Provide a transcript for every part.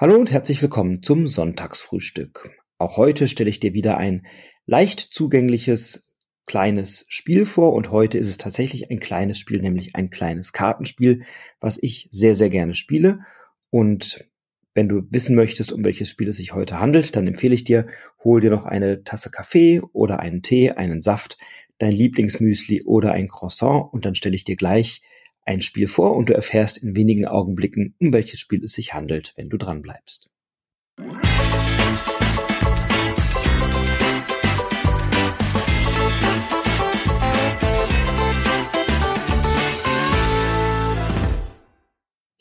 Hallo und herzlich willkommen zum Sonntagsfrühstück. Auch heute stelle ich dir wieder ein leicht zugängliches kleines Spiel vor und heute ist es tatsächlich ein kleines Spiel, nämlich ein kleines Kartenspiel, was ich sehr, sehr gerne spiele. Und wenn du wissen möchtest, um welches Spiel es sich heute handelt, dann empfehle ich dir, hol dir noch eine Tasse Kaffee oder einen Tee, einen Saft, dein Lieblingsmüsli oder ein Croissant und dann stelle ich dir gleich ein Spiel vor und du erfährst in wenigen Augenblicken, um welches Spiel es sich handelt, wenn du dran bleibst.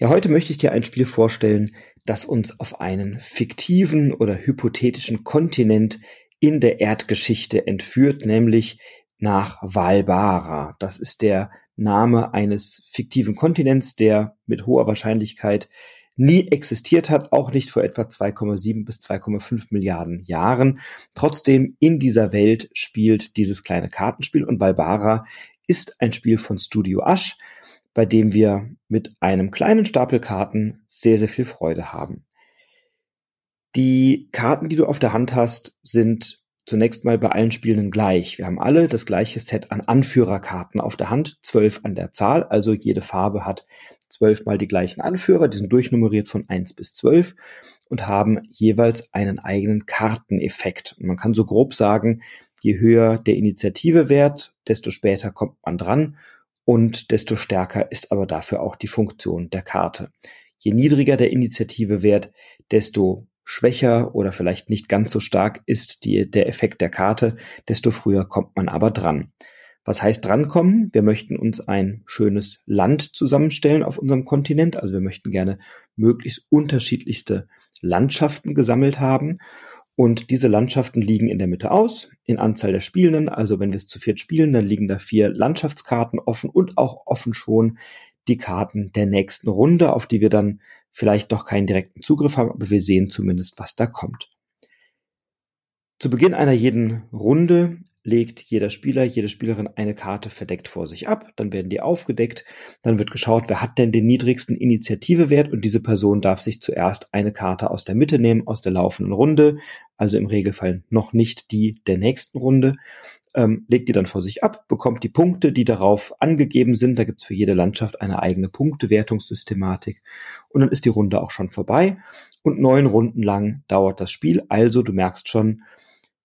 Ja, heute möchte ich dir ein Spiel vorstellen, das uns auf einen fiktiven oder hypothetischen Kontinent in der Erdgeschichte entführt, nämlich nach Valbara. Das ist der Name eines fiktiven Kontinents, der mit hoher Wahrscheinlichkeit nie existiert hat, auch nicht vor etwa 2,7 bis 2,5 Milliarden Jahren. Trotzdem in dieser Welt spielt dieses kleine Kartenspiel und Balbara ist ein Spiel von Studio Asch, bei dem wir mit einem kleinen Stapel Karten sehr, sehr viel Freude haben. Die Karten, die du auf der Hand hast, sind zunächst mal bei allen Spielenden gleich. Wir haben alle das gleiche Set an Anführerkarten auf der Hand, zwölf an der Zahl, also jede Farbe hat zwölfmal die gleichen Anführer, die sind durchnummeriert von eins bis zwölf und haben jeweils einen eigenen Karteneffekt. Und man kann so grob sagen, je höher der Initiativewert, desto später kommt man dran und desto stärker ist aber dafür auch die Funktion der Karte. Je niedriger der Initiativewert, desto schwächer oder vielleicht nicht ganz so stark ist die, der Effekt der Karte, desto früher kommt man aber dran. Was heißt drankommen? Wir möchten uns ein schönes Land zusammenstellen auf unserem Kontinent. Also wir möchten gerne möglichst unterschiedlichste Landschaften gesammelt haben. Und diese Landschaften liegen in der Mitte aus, in Anzahl der Spielenden. Also wenn wir es zu viert spielen, dann liegen da vier Landschaftskarten offen und auch offen schon die Karten der nächsten Runde, auf die wir dann vielleicht noch keinen direkten Zugriff haben, aber wir sehen zumindest, was da kommt. Zu Beginn einer jeden Runde legt jeder Spieler, jede Spielerin eine Karte verdeckt vor sich ab, dann werden die aufgedeckt, dann wird geschaut, wer hat denn den niedrigsten Initiativewert? Und diese Person darf sich zuerst eine Karte aus der Mitte nehmen, aus der laufenden Runde, also im Regelfall noch nicht die der nächsten Runde ähm, legt die dann vor sich ab, bekommt die Punkte, die darauf angegeben sind. Da gibt's für jede Landschaft eine eigene Punktewertungssystematik. Und dann ist die Runde auch schon vorbei. Und neun Runden lang dauert das Spiel. Also, du merkst schon,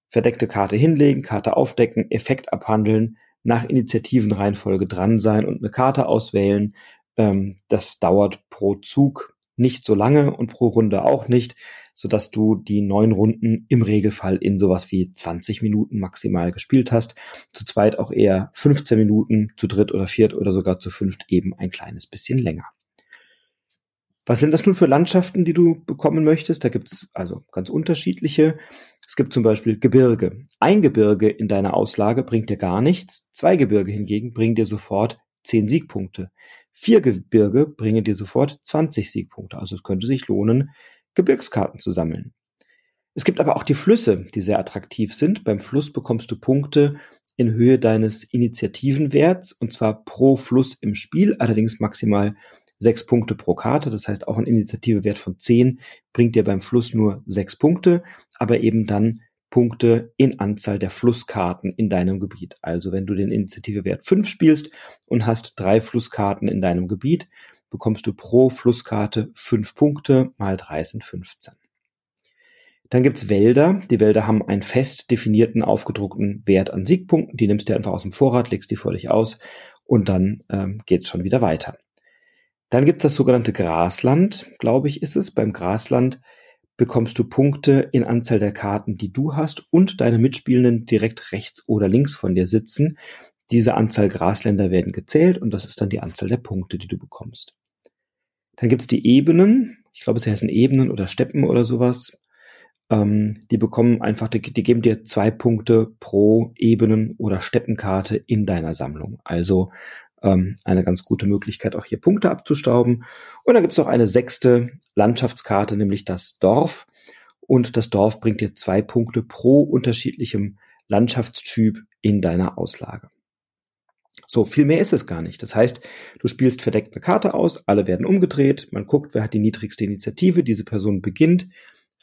verdeckte Karte hinlegen, Karte aufdecken, Effekt abhandeln, nach Initiativenreihenfolge dran sein und eine Karte auswählen. Ähm, das dauert pro Zug nicht so lange und pro Runde auch nicht so dass du die neun Runden im Regelfall in sowas wie 20 Minuten maximal gespielt hast. Zu zweit auch eher 15 Minuten, zu dritt oder viert oder sogar zu fünft eben ein kleines bisschen länger. Was sind das nun für Landschaften, die du bekommen möchtest? Da gibt es also ganz unterschiedliche. Es gibt zum Beispiel Gebirge. Ein Gebirge in deiner Auslage bringt dir gar nichts. Zwei Gebirge hingegen bringen dir sofort zehn Siegpunkte. Vier Gebirge bringen dir sofort 20 Siegpunkte. Also es könnte sich lohnen, Gebirgskarten zu sammeln. Es gibt aber auch die Flüsse, die sehr attraktiv sind. Beim Fluss bekommst du Punkte in Höhe deines Initiativenwerts und zwar pro Fluss im Spiel, allerdings maximal sechs Punkte pro Karte. Das heißt, auch ein Initiativewert von zehn bringt dir beim Fluss nur sechs Punkte, aber eben dann Punkte in Anzahl der Flusskarten in deinem Gebiet. Also wenn du den Initiativewert fünf spielst und hast drei Flusskarten in deinem Gebiet, bekommst du pro Flusskarte fünf Punkte, mal drei sind 15. Dann gibt's Wälder. Die Wälder haben einen fest definierten, aufgedruckten Wert an Siegpunkten. Die nimmst du einfach aus dem Vorrat, legst die vor dich aus und dann ähm, geht's schon wieder weiter. Dann gibt's das sogenannte Grasland, glaube ich, ist es. Beim Grasland bekommst du Punkte in Anzahl der Karten, die du hast und deine Mitspielenden direkt rechts oder links von dir sitzen. Diese Anzahl Grasländer werden gezählt und das ist dann die Anzahl der Punkte, die du bekommst. Dann gibt's die Ebenen. Ich glaube, es heißen Ebenen oder Steppen oder sowas. Ähm, die bekommen einfach, die, die geben dir zwei Punkte pro Ebenen- oder Steppenkarte in deiner Sammlung. Also ähm, eine ganz gute Möglichkeit, auch hier Punkte abzustauben. Und dann gibt's noch eine sechste Landschaftskarte, nämlich das Dorf. Und das Dorf bringt dir zwei Punkte pro unterschiedlichem Landschaftstyp in deiner Auslage. So, viel mehr ist es gar nicht. Das heißt, du spielst verdeckt eine Karte aus, alle werden umgedreht, man guckt, wer hat die niedrigste Initiative, diese Person beginnt,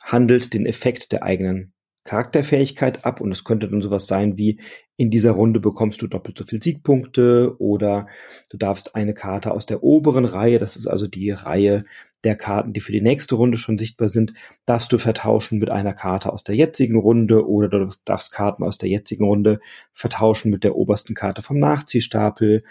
handelt den Effekt der eigenen Charakterfähigkeit ab und es könnte dann sowas sein wie, in dieser Runde bekommst du doppelt so viel Siegpunkte oder du darfst eine Karte aus der oberen Reihe, das ist also die Reihe der Karten, die für die nächste Runde schon sichtbar sind, darfst du vertauschen mit einer Karte aus der jetzigen Runde oder du darfst Karten aus der jetzigen Runde vertauschen mit der obersten Karte vom Nachziehstapel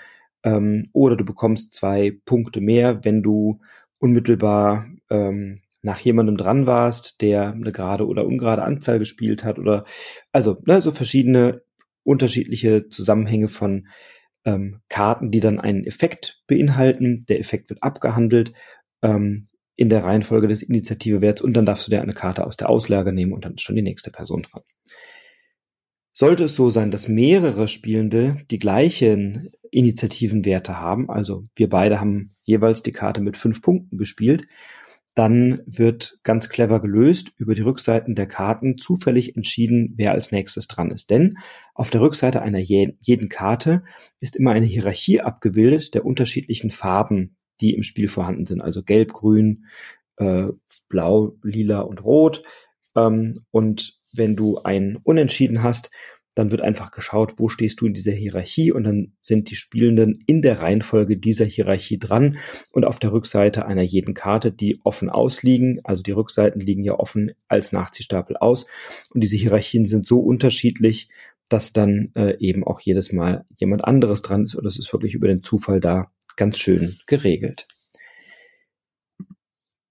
ähm, oder du bekommst zwei Punkte mehr, wenn du unmittelbar ähm, nach jemandem dran warst, der eine gerade oder ungerade Anzahl gespielt hat oder also ne, so verschiedene unterschiedliche Zusammenhänge von ähm, Karten, die dann einen Effekt beinhalten. Der Effekt wird abgehandelt ähm, in der Reihenfolge des Initiativewerts und dann darfst du dir eine Karte aus der Auslage nehmen und dann ist schon die nächste Person dran. Sollte es so sein, dass mehrere Spielende die gleichen Initiativenwerte haben, also wir beide haben jeweils die Karte mit fünf Punkten gespielt dann wird ganz clever gelöst über die Rückseiten der Karten zufällig entschieden, wer als nächstes dran ist. Denn auf der Rückseite einer jeden Karte ist immer eine Hierarchie abgebildet der unterschiedlichen Farben, die im Spiel vorhanden sind. Also gelb, grün, äh, blau, lila und rot. Ähm, und wenn du ein Unentschieden hast, dann wird einfach geschaut, wo stehst du in dieser Hierarchie und dann sind die Spielenden in der Reihenfolge dieser Hierarchie dran und auf der Rückseite einer jeden Karte, die offen ausliegen, also die Rückseiten liegen ja offen als Nachziehstapel aus und diese Hierarchien sind so unterschiedlich, dass dann äh, eben auch jedes Mal jemand anderes dran ist oder es ist wirklich über den Zufall da ganz schön geregelt.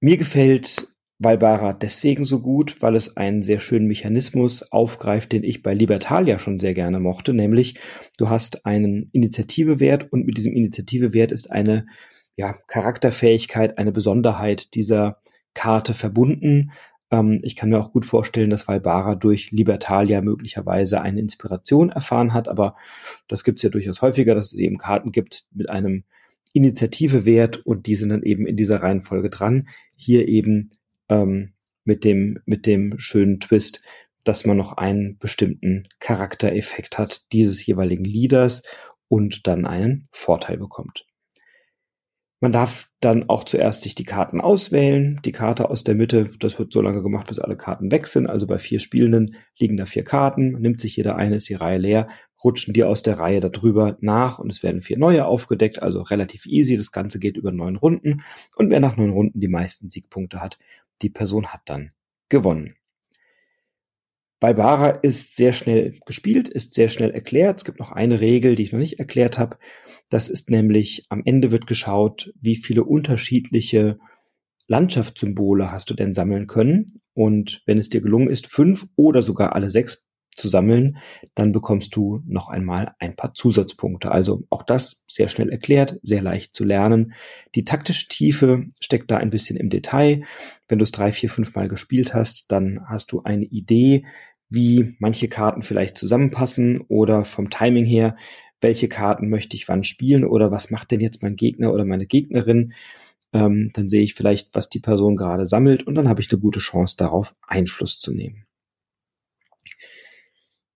Mir gefällt Valbara deswegen so gut, weil es einen sehr schönen Mechanismus aufgreift, den ich bei Libertalia schon sehr gerne mochte, nämlich du hast einen Initiativewert und mit diesem Initiativewert ist eine ja, Charakterfähigkeit, eine Besonderheit dieser Karte verbunden. Ähm, ich kann mir auch gut vorstellen, dass Valbara durch Libertalia möglicherweise eine Inspiration erfahren hat, aber das gibt es ja durchaus häufiger, dass es eben Karten gibt mit einem Initiativewert und die sind dann eben in dieser Reihenfolge dran. Hier eben ähm, mit dem, mit dem schönen Twist, dass man noch einen bestimmten Charaktereffekt hat dieses jeweiligen Leaders und dann einen Vorteil bekommt. Man darf dann auch zuerst sich die Karten auswählen. Die Karte aus der Mitte, das wird so lange gemacht, bis alle Karten weg sind. Also bei vier Spielenden liegen da vier Karten, nimmt sich jeder eine, ist die Reihe leer, rutschen die aus der Reihe darüber nach und es werden vier neue aufgedeckt, also relativ easy. Das Ganze geht über neun Runden und wer nach neun Runden die meisten Siegpunkte hat, die Person hat dann gewonnen. Balbara ist sehr schnell gespielt, ist sehr schnell erklärt. Es gibt noch eine Regel, die ich noch nicht erklärt habe. Das ist nämlich, am Ende wird geschaut, wie viele unterschiedliche Landschaftssymbole hast du denn sammeln können. Und wenn es dir gelungen ist, fünf oder sogar alle sechs zu sammeln, dann bekommst du noch einmal ein paar Zusatzpunkte. Also auch das sehr schnell erklärt, sehr leicht zu lernen. Die taktische Tiefe steckt da ein bisschen im Detail. Wenn du es drei, vier, fünf Mal gespielt hast, dann hast du eine Idee, wie manche Karten vielleicht zusammenpassen oder vom Timing her, welche Karten möchte ich wann spielen oder was macht denn jetzt mein Gegner oder meine Gegnerin. Ähm, dann sehe ich vielleicht, was die Person gerade sammelt und dann habe ich eine gute Chance darauf Einfluss zu nehmen.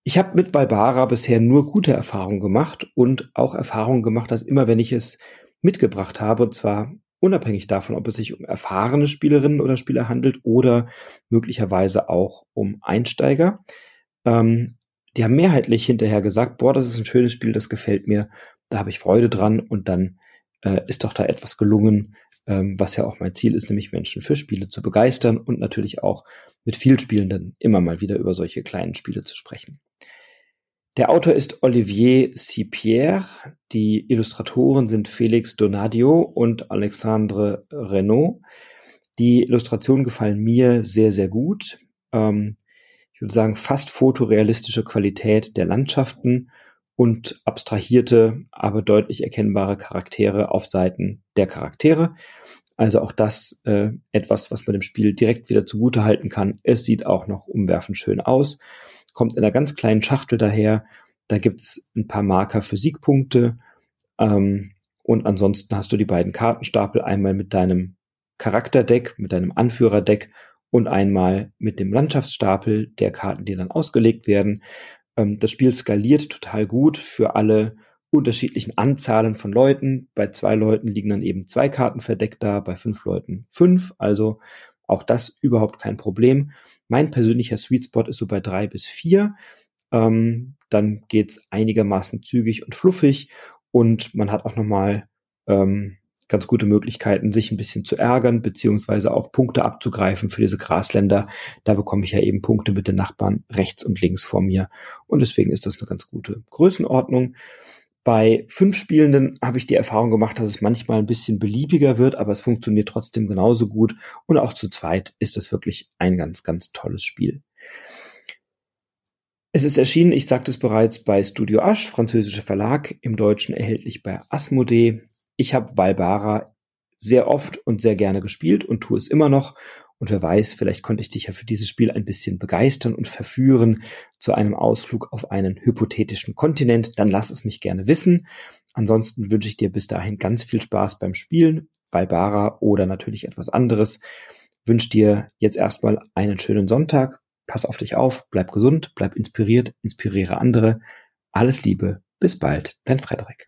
Ich habe mit Balbara bisher nur gute Erfahrungen gemacht und auch Erfahrungen gemacht, dass immer wenn ich es mitgebracht habe, und zwar unabhängig davon, ob es sich um erfahrene Spielerinnen oder Spieler handelt oder möglicherweise auch um Einsteiger, ähm, die haben mehrheitlich hinterher gesagt, boah, das ist ein schönes Spiel, das gefällt mir, da habe ich Freude dran und dann äh, ist doch da etwas gelungen, ähm, was ja auch mein Ziel ist, nämlich Menschen für Spiele zu begeistern und natürlich auch mit Vielspielenden immer mal wieder über solche kleinen Spiele zu sprechen. Der Autor ist Olivier Cipierre, die Illustratoren sind Felix Donadio und Alexandre Renault. Die Illustrationen gefallen mir sehr, sehr gut. Ähm, ich würde sagen, fast fotorealistische Qualität der Landschaften und abstrahierte, aber deutlich erkennbare Charaktere auf Seiten der Charaktere. Also auch das äh, etwas, was man dem Spiel direkt wieder zugute halten kann. Es sieht auch noch umwerfend schön aus kommt in einer ganz kleinen Schachtel daher. Da gibt's ein paar Marker für Siegpunkte. Ähm, und ansonsten hast du die beiden Kartenstapel einmal mit deinem Charakterdeck, mit deinem Anführerdeck und einmal mit dem Landschaftsstapel der Karten, die dann ausgelegt werden. Ähm, das Spiel skaliert total gut für alle unterschiedlichen Anzahlen von Leuten. Bei zwei Leuten liegen dann eben zwei Karten verdeckt da, bei fünf Leuten fünf. Also auch das überhaupt kein Problem. Mein persönlicher Sweet Spot ist so bei drei bis vier. Ähm, dann geht's einigermaßen zügig und fluffig und man hat auch nochmal ähm, ganz gute Möglichkeiten, sich ein bisschen zu ärgern, beziehungsweise auch Punkte abzugreifen für diese Grasländer. Da bekomme ich ja eben Punkte mit den Nachbarn rechts und links vor mir. Und deswegen ist das eine ganz gute Größenordnung. Bei fünf Spielenden habe ich die Erfahrung gemacht, dass es manchmal ein bisschen beliebiger wird, aber es funktioniert trotzdem genauso gut. Und auch zu zweit ist das wirklich ein ganz, ganz tolles Spiel. Es ist erschienen, ich sagte es bereits, bei Studio Asch, französischer Verlag, im Deutschen erhältlich bei Asmodee. Ich habe Valbara sehr oft und sehr gerne gespielt und tue es immer noch. Und wer weiß, vielleicht konnte ich dich ja für dieses Spiel ein bisschen begeistern und verführen zu einem Ausflug auf einen hypothetischen Kontinent. Dann lass es mich gerne wissen. Ansonsten wünsche ich dir bis dahin ganz viel Spaß beim Spielen, Valbara oder natürlich etwas anderes. Wünsche dir jetzt erstmal einen schönen Sonntag pass auf dich auf, bleib gesund, bleib inspiriert, inspiriere andere. Alles Liebe, bis bald, dein Frederik.